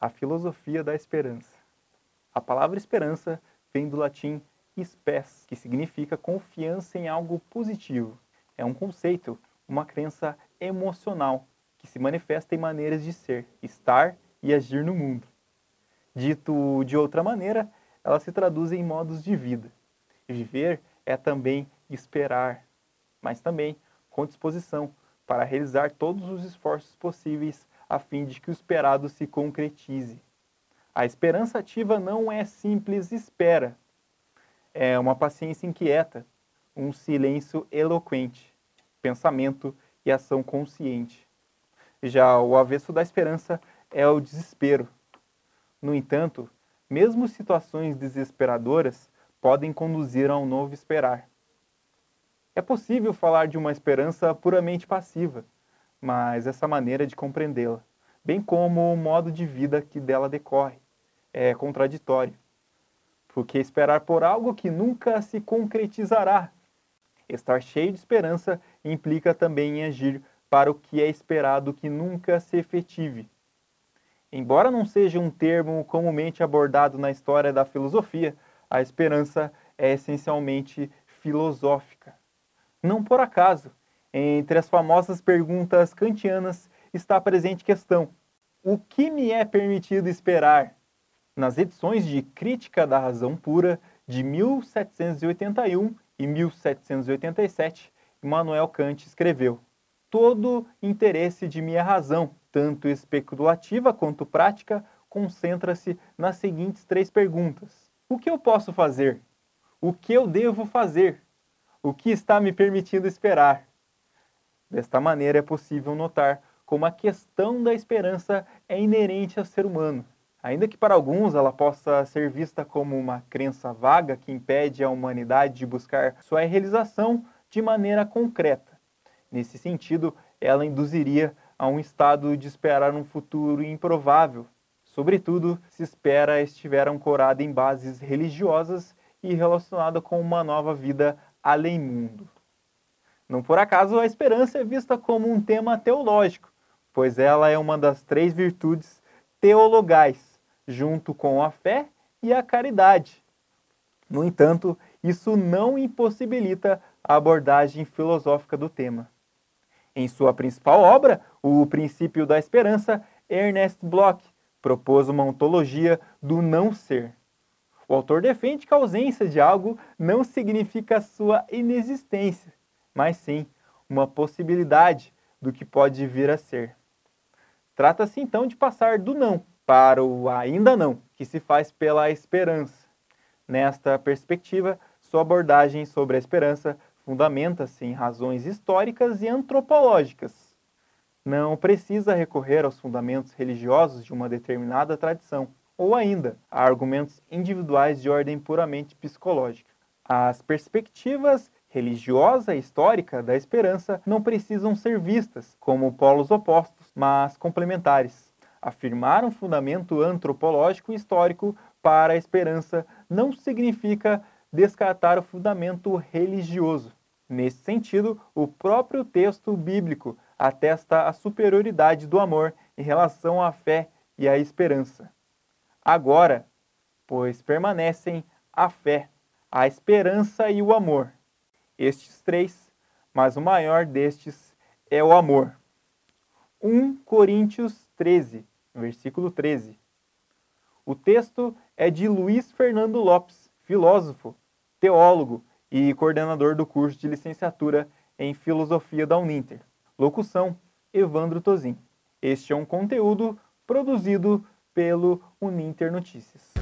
A filosofia da esperança. A palavra esperança vem do latim spes, que significa confiança em algo positivo. É um conceito, uma crença emocional que se manifesta em maneiras de ser, estar e agir no mundo. Dito de outra maneira, ela se traduz em modos de vida. Viver é também esperar, mas também com disposição para realizar todos os esforços possíveis a fim de que o esperado se concretize. A esperança ativa não é simples espera, é uma paciência inquieta, um silêncio eloquente, pensamento e ação consciente. Já o avesso da esperança é o desespero. No entanto, mesmo situações desesperadoras podem conduzir a um novo esperar. É possível falar de uma esperança puramente passiva, mas essa maneira de compreendê-la, bem como o modo de vida que dela decorre, é contraditório. Porque esperar por algo que nunca se concretizará. Estar cheio de esperança implica também em agir para o que é esperado que nunca se efetive. Embora não seja um termo comumente abordado na história da filosofia, a esperança é essencialmente filosófica. Não por acaso, entre as famosas perguntas kantianas está presente questão: o que me é permitido esperar? Nas edições de Crítica da Razão Pura de 1781 e 1787, Immanuel Kant escreveu: Todo interesse de minha razão, tanto especulativa quanto prática, concentra-se nas seguintes três perguntas: O que eu posso fazer? O que eu devo fazer? o que está me permitindo esperar. Desta maneira é possível notar como a questão da esperança é inerente ao ser humano. Ainda que para alguns ela possa ser vista como uma crença vaga que impede a humanidade de buscar sua realização de maneira concreta. Nesse sentido, ela induziria a um estado de esperar um futuro improvável, sobretudo se espera estiver ancorada em bases religiosas e relacionada com uma nova vida além-mundo. Não por acaso a esperança é vista como um tema teológico, pois ela é uma das três virtudes teologais, junto com a fé e a caridade. No entanto, isso não impossibilita a abordagem filosófica do tema. Em sua principal obra, O Princípio da Esperança, Ernest Bloch propôs uma ontologia do não ser. O autor defende que a ausência de algo não significa sua inexistência, mas sim uma possibilidade do que pode vir a ser. Trata-se então de passar do não para o ainda não, que se faz pela esperança. Nesta perspectiva, sua abordagem sobre a esperança fundamenta-se em razões históricas e antropológicas. Não precisa recorrer aos fundamentos religiosos de uma determinada tradição ou ainda a argumentos individuais de ordem puramente psicológica. As perspectivas religiosa e histórica da esperança não precisam ser vistas como polos opostos, mas complementares. Afirmar um fundamento antropológico e histórico para a esperança não significa descartar o fundamento religioso. Nesse sentido, o próprio texto bíblico atesta a superioridade do amor em relação à fé e à esperança agora, pois permanecem a fé, a esperança e o amor. Estes três, mas o maior destes é o amor. 1 Coríntios 13, versículo 13. O texto é de Luiz Fernando Lopes, filósofo, teólogo e coordenador do curso de licenciatura em Filosofia da Uninter. Locução: Evandro Tozin. Este é um conteúdo produzido pelo Uninter Notícias.